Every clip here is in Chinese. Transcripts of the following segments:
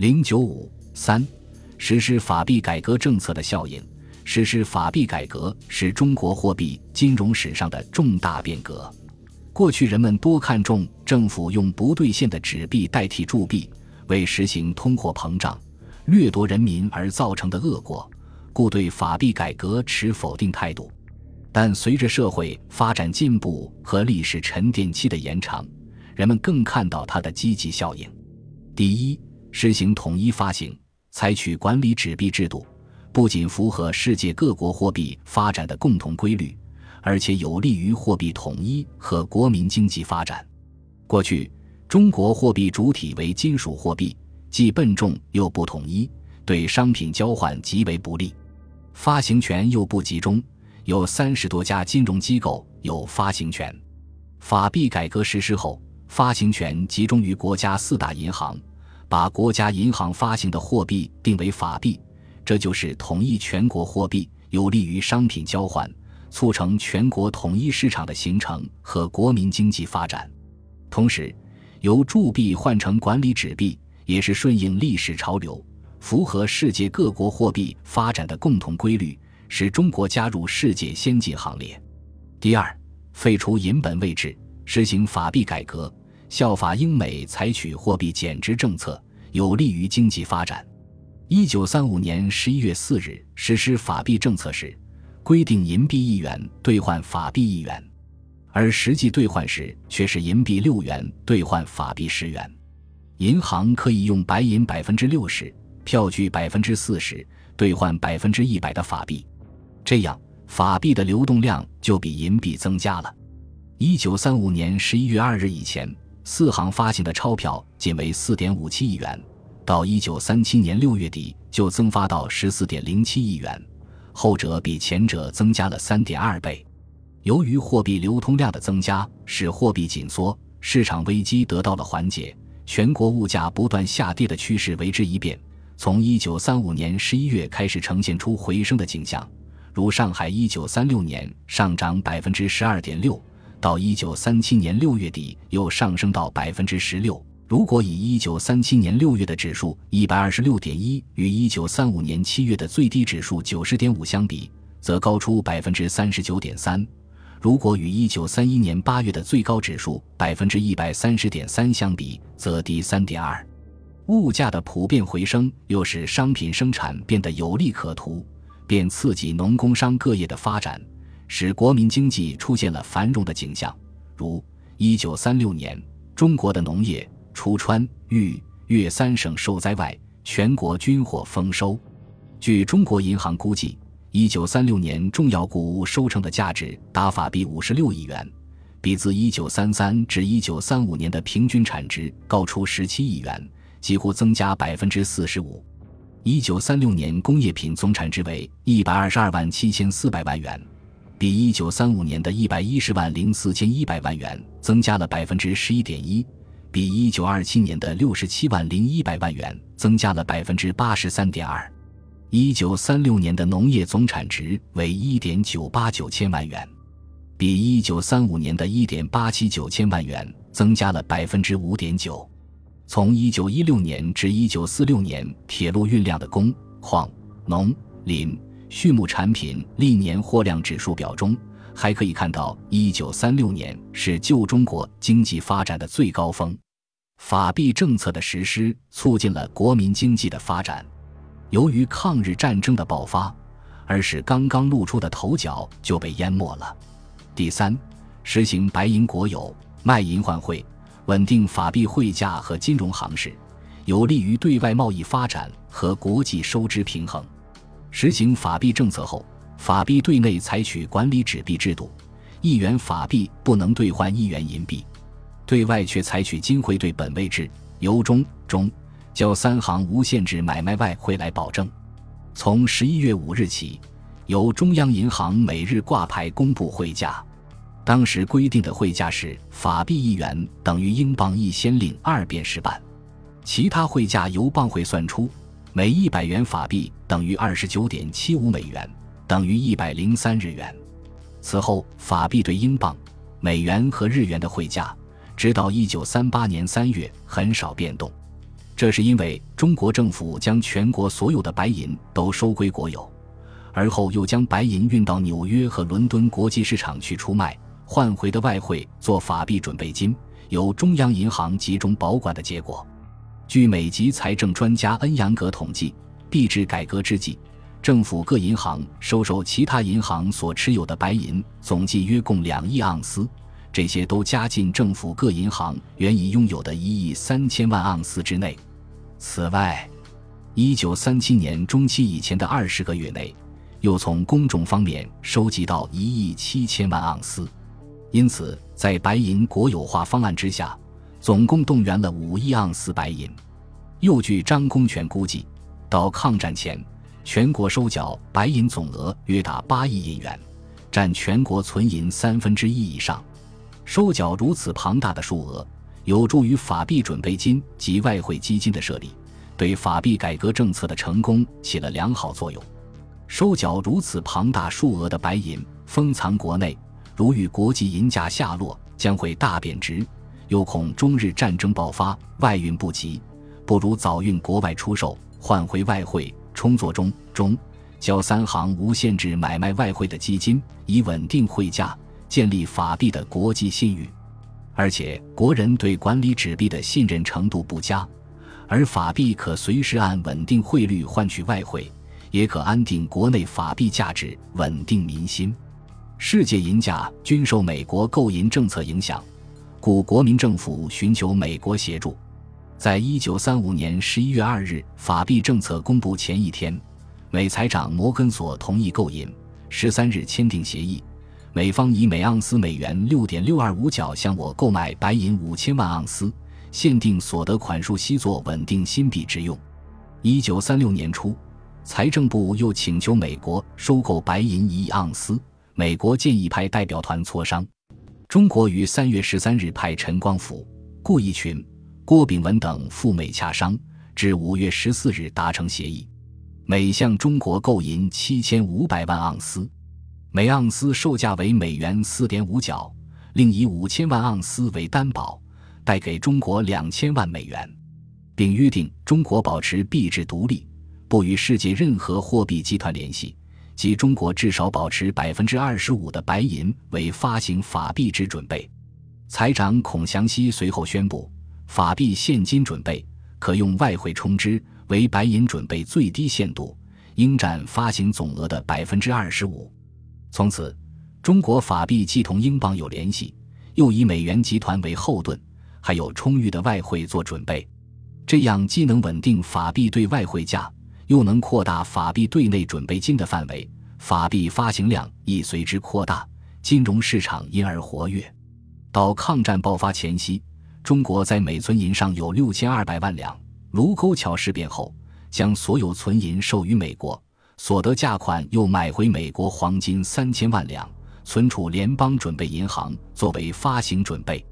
零九五三，实施法币改革政策的效应。实施法币改革是中国货币金融史上的重大变革。过去人们多看重政府用不兑现的纸币代替铸币，为实行通货膨胀、掠夺人民而造成的恶果，故对法币改革持否定态度。但随着社会发展进步和历史沉淀期的延长，人们更看到它的积极效应。第一，实行统一发行，采取管理纸币制度。不仅符合世界各国货币发展的共同规律，而且有利于货币统一和国民经济发展。过去，中国货币主体为金属货币，既笨重又不统一，对商品交换极为不利。发行权又不集中，有三十多家金融机构有发行权。法币改革实施后，发行权集中于国家四大银行，把国家银行发行的货币定为法币。这就是统一全国货币，有利于商品交换，促成全国统一市场的形成和国民经济发展。同时，由铸币换成管理纸币，也是顺应历史潮流，符合世界各国货币发展的共同规律，使中国加入世界先进行列。第二，废除银本位制，实行法币改革，效法英美采取货币减值政策，有利于经济发展。一九三五年十一月四日实施法币政策时，规定银币一元兑换法币一元，而实际兑换时却是银币六元兑换法币十元。银行可以用白银百分之六十、票据百分之四十兑换百分之一百的法币，这样法币的流动量就比银币增加了。一九三五年十一月二日以前，四行发行的钞票仅为四点五七亿元。到一九三七年六月底，就增发到十四点零七亿元，后者比前者增加了三点二倍。由于货币流通量的增加，使货币紧缩，市场危机得到了缓解，全国物价不断下跌的趋势为之一变。从一九三五年十一月开始，呈现出回升的景象，如上海一九三六年上涨百分之十二点六，到一九三七年六月底又上升到百分之十六。如果以一九三七年六月的指数一百二十六点一与一九三五年七月的最低指数九十点五相比，则高出百分之三十九点三；如果与一九三一年八月的最高指数百分之一百三十点三相比，则低三点二。物价的普遍回升，又使商品生产变得有利可图，便刺激农工商各业的发展，使国民经济出现了繁荣的景象。如一九三六年，中国的农业。除川豫粤三省受灾外，全国均获丰收。据中国银行估计，一九三六年重要谷物收成的价值达法币五十六亿元，比自一九三三至一九三五年的平均产值高出十七亿元，几乎增加百分之四十五。一九三六年工业品总产值为一百二十二万七千四百万元，比一九三五年的一百一十万零四千一百万元增加了百分之十一点一。比一九二七年的六十七万零一百万元增加了百分之八十三点二，一九三六年的农业总产值为一点九八九千万元，比一九三五年的一点八七九千万元增加了百分之五点九。从一九一六年至一九四六年，铁路运量的工矿农林畜牧产品历年货量指数表中。还可以看到，一九三六年是旧中国经济发展的最高峰。法币政策的实施促进了国民经济的发展。由于抗日战争的爆发，而使刚刚露出的头角就被淹没了。第三，实行白银国有、卖银换汇，稳定法币汇价和金融行市，有利于对外贸易发展和国际收支平衡。实行法币政策后。法币对内采取管理纸币制度，一元法币不能兑换一元银币；对外却采取金汇兑本位制，由中、中、交三行无限制买卖外汇来保证。从十一月五日起，由中央银行每日挂牌公布汇价。当时规定的汇价是：法币一元等于英镑一先令二便士半，其他汇价由镑汇算出，每一百元法币等于二十九点七五美元。等于一百零三日元。此后，法币对英镑、美元和日元的汇价，直到一九三八年三月很少变动。这是因为中国政府将全国所有的白银都收归国有，而后又将白银运到纽约和伦敦国际市场去出卖，换回的外汇做法币准备金，由中央银行集中保管的结果。据美籍财政专家恩扬格统计，币制改革之际。政府各银行收受其他银行所持有的白银总计约共两亿盎司，这些都加进政府各银行原已拥有的一亿三千万盎司之内。此外，一九三七年中期以前的二十个月内，又从公众方面收集到一亿七千万盎司。因此，在白银国有化方案之下，总共动员了五亿盎司白银。又据张公权估计，到抗战前。全国收缴白银总额约达八亿银元，占全国存银三分之一以上。收缴如此庞大的数额，有助于法币准备金及外汇基金的设立，对法币改革政策的成功起了良好作用。收缴如此庞大数额的白银，封藏国内，如遇国际银价下落，将会大贬值；又恐中日战争爆发，外运不及，不如早运国外出售，换回外汇。充作中中交三行无限制买卖外汇的基金，以稳定汇价，建立法币的国际信誉。而且国人对管理纸币的信任程度不佳，而法币可随时按稳定汇率换取外汇，也可安定国内法币价值，稳定民心。世界银价均受美国购银政策影响，故国民政府寻求美国协助。在一九三五年十一月二日法币政策公布前一天，美财长摩根索同意购银。十三日签订协议，美方以每盎司美元六点六二五角向我购买白银五千万盎司，限定所得款数悉作稳定新币之用。一九三六年初，财政部又请求美国收购白银一亿盎司，美国建议派代表团磋商。中国于三月十三日派陈光甫、顾义群。郭炳文等赴美洽商，至五月十四日达成协议，美向中国购银七千五百万盎司，每盎司售价为美元四点五角，另以五千万盎司为担保，贷给中国两千万美元，并约定中国保持币制独立，不与世界任何货币集团联系，即中国至少保持百分之二十五的白银为发行法币之准备。财长孔祥熙随后宣布。法币现金准备可用外汇充之，为白银准备最低限度，应占发行总额的百分之二十五。从此，中国法币既同英镑有联系，又以美元集团为后盾，还有充裕的外汇做准备。这样既能稳定法币对外汇价，又能扩大法币对内准备金的范围，法币发行量亦随之扩大，金融市场因而活跃。到抗战爆发前夕。中国在美存银上有六千二百万两。卢沟桥事变后，将所有存银授予美国，所得价款又买回美国黄金三千万两，存储联邦准备银行作为发行准备。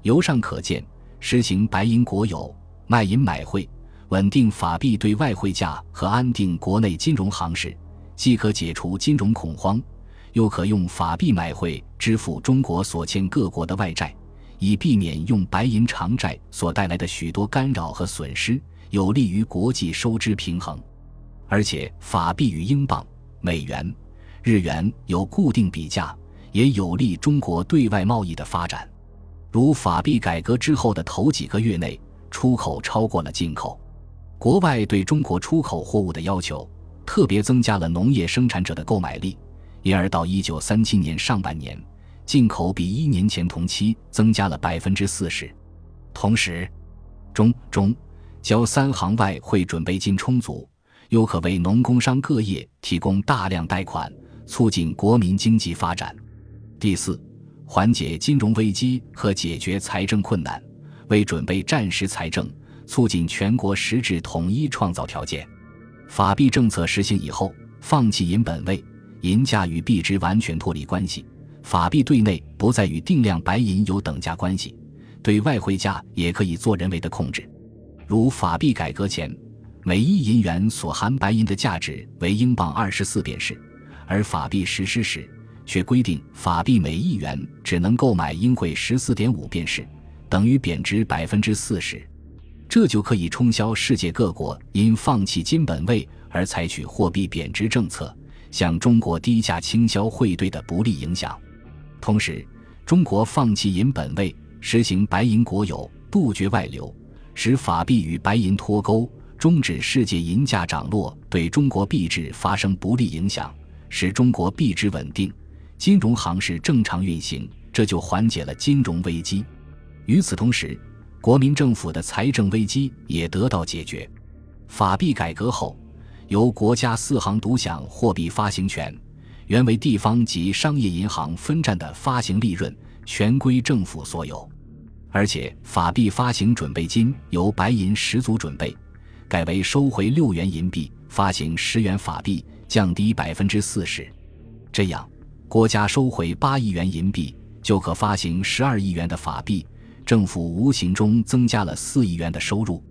由上可见，实行白银国有、卖银买汇，稳定法币对外汇价和安定国内金融行市，既可解除金融恐慌，又可用法币买汇支付中国所欠各国的外债。以避免用白银偿债所带来的许多干扰和损失，有利于国际收支平衡。而且，法币与英镑、美元、日元有固定比价，也有利中国对外贸易的发展。如法币改革之后的头几个月内，出口超过了进口，国外对中国出口货物的要求特别增加了农业生产者的购买力，因而到一九三七年上半年。进口比一年前同期增加了百分之四十，同时，中中交三行外汇准备金充足，又可为农工商各业提供大量贷款，促进国民经济发展。第四，缓解金融危机和解决财政困难，为准备战时财政、促进全国实质统一创造条件。法币政策实行以后，放弃银本位，银价与币值完全脱离关系。法币对内不再与定量白银有等价关系，对外汇价也可以做人为的控制。如法币改革前，每一银元所含白银的价值为英镑二十四便士，而法币实施时却规定法币每一元只能购买英汇十四点五便士，等于贬值百分之四十。这就可以冲销世界各国因放弃金本位而采取货币贬值政策，向中国低价倾销汇兑的不利影响。同时，中国放弃银本位，实行白银国有，杜绝外流，使法币与白银脱钩，终止世界银价涨落对中国币值发生不利影响，使中国币值稳定，金融行市正常运行，这就缓解了金融危机。与此同时，国民政府的财政危机也得到解决。法币改革后，由国家四行独享货币发行权，原为地方及商业银行分占的发行利润全归政府所有。而且，法币发行准备金由白银十足准备，改为收回六元银币发行十元法币，降低百分之四十。这样，国家收回八亿元银币，就可发行十二亿元的法币。政府无形中增加了四亿元的收入，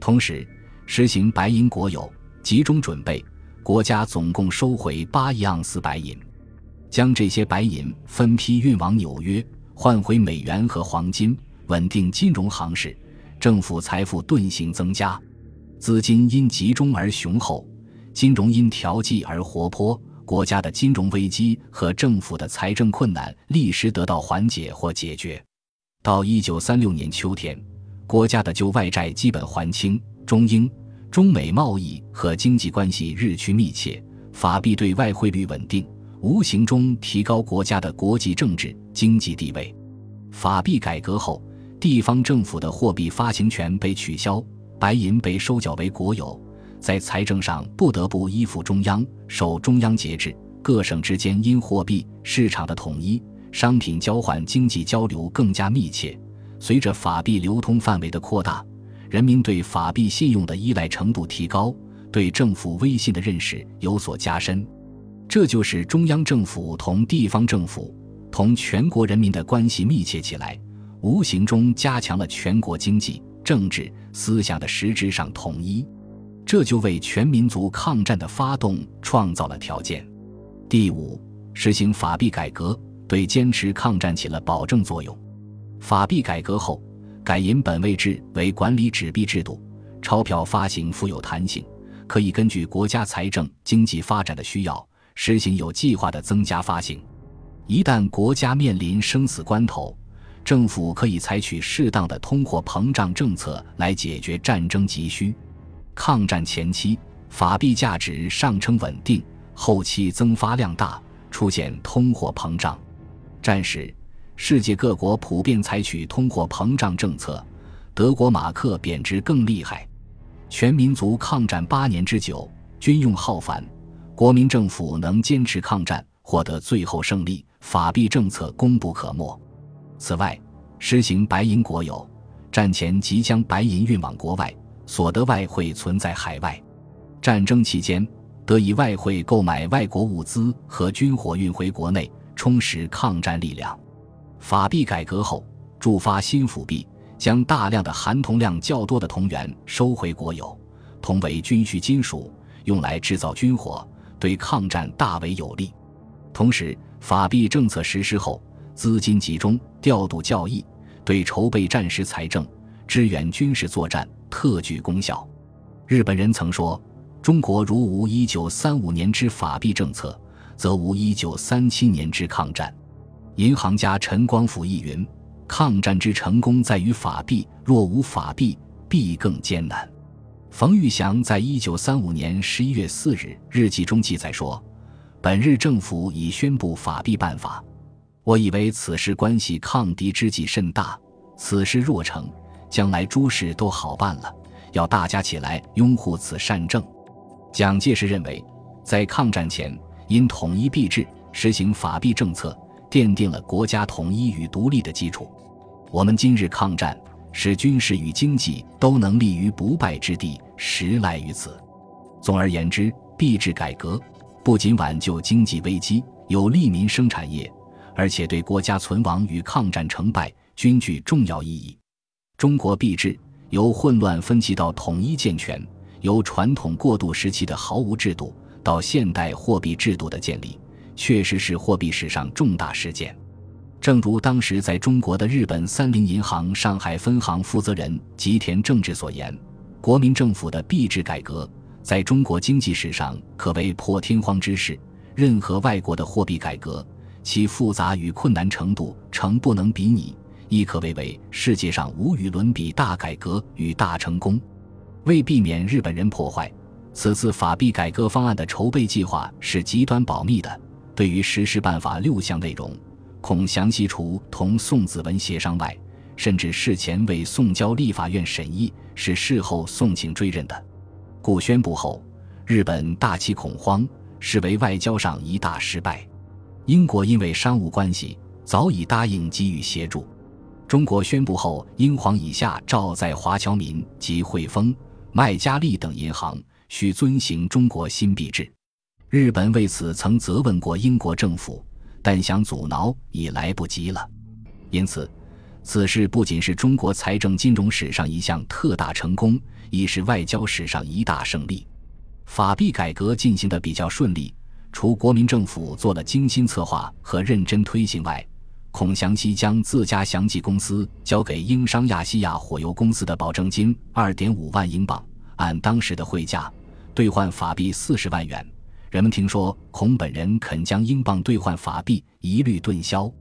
同时实行白银国有，集中准备，国家总共收回八亿盎司白银，将这些白银分批运往纽约，换回美元和黄金，稳定金融行市，政府财富顿形增加，资金因集中而雄厚，金融因调剂而活泼，国家的金融危机和政府的财政困难立时得到缓解或解决。到一九三六年秋天，国家的旧外债基本还清，中英、中美贸易和经济关系日趋密切，法币对外汇率稳定，无形中提高国家的国际政治经济地位。法币改革后，地方政府的货币发行权被取消，白银被收缴为国有，在财政上不得不依附中央，受中央节制。各省之间因货币市场的统一。商品交换、经济交流更加密切。随着法币流通范围的扩大，人民对法币信用的依赖程度提高，对政府威信的认识有所加深。这就是中央政府同地方政府、同全国人民的关系密切起来，无形中加强了全国经济、政治、思想的实质上统一。这就为全民族抗战的发动创造了条件。第五，实行法币改革。对坚持抗战起了保证作用。法币改革后，改银本位制为管理纸币制度，钞票发行富有弹性，可以根据国家财政经济发展的需要，实行有计划的增加发行。一旦国家面临生死关头，政府可以采取适当的通货膨胀政策来解决战争急需。抗战前期，法币价值上升稳定，后期增发量大，出现通货膨胀。战时，世界各国普遍采取通货膨胀政策，德国马克贬值更厉害。全民族抗战八年之久，军用浩繁，国民政府能坚持抗战，获得最后胜利，法币政策功不可没。此外，实行白银国有，战前即将白银运往国外，所得外汇存在海外。战争期间，得以外汇购买外国物资和军火运回国内。充实抗战力量。法币改革后，铸发新辅币，将大量的含铜量较多的铜元收回国有。铜为军需金属，用来制造军火，对抗战大为有利。同时，法币政策实施后，资金集中，调度较易，对筹备战时财政、支援军事作战特具功效。日本人曾说：“中国如无一九三五年之法币政策。”则无一九三七年之抗战。银行家陈光甫亦云：“抗战之成功在于法币，若无法币，必更艰难。”冯玉祥在一九三五年十一月四日日记中记载说：“本日政府已宣布法币办法，我以为此事关系抗敌之计甚大。此事若成，将来诸事都好办了。要大家起来拥护此善政。”蒋介石认为，在抗战前。因统一币制，实行法币政策，奠定了国家统一与独立的基础。我们今日抗战，使军事与经济都能立于不败之地，实赖于此。总而言之，币制改革不仅挽救经济危机，有利民生产业，而且对国家存亡与抗战成败均具重要意义。中国币制由混乱分歧到统一健全，由传统过渡时期的毫无制度。到现代货币制度的建立，确实是货币史上重大事件。正如当时在中国的日本三菱银行上海分行负责人吉田正治所言，国民政府的币制改革在中国经济史上可谓破天荒之事。任何外国的货币改革，其复杂与困难程度诚不能比拟，亦可谓为世界上无与伦比大改革与大成功。为避免日本人破坏，此次法币改革方案的筹备计划是极端保密的。对于实施办法六项内容，恐详细除同宋子文协商外，甚至事前为送交立法院审议，是事后送请追认的。故宣布后，日本大起恐慌。视为外交上一大失败。英国因为商务关系，早已答应给予协助。中国宣布后，英皇以下照在华侨民及汇丰、麦加利等银行需遵行中国新币制。日本为此曾责问过英国政府，但想阻挠已来不及了。因此，此事不仅是中国财政金融史上一项特大成功，亦是外交史上一大胜利。法币改革进行的比较顺利，除国民政府做了精心策划和认真推行外，孔祥熙将自家祥记公司交给英商亚细亚火油公司的保证金二点五万英镑，按当时的汇价兑换法币四十万元。人们听说孔本人肯将英镑兑换法币，一律顿销。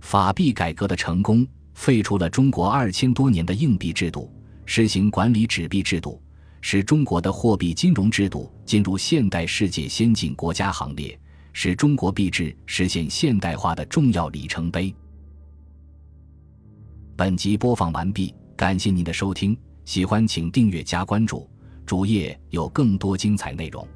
法币改革的成功，废除了中国二千多年的硬币制度，实行管理纸币制度。使中国的货币金融制度进入现代世界先进国家行列，使中国币制实现现代化的重要里程碑。本集播放完毕，感谢您的收听，喜欢请订阅加关注，主页有更多精彩内容。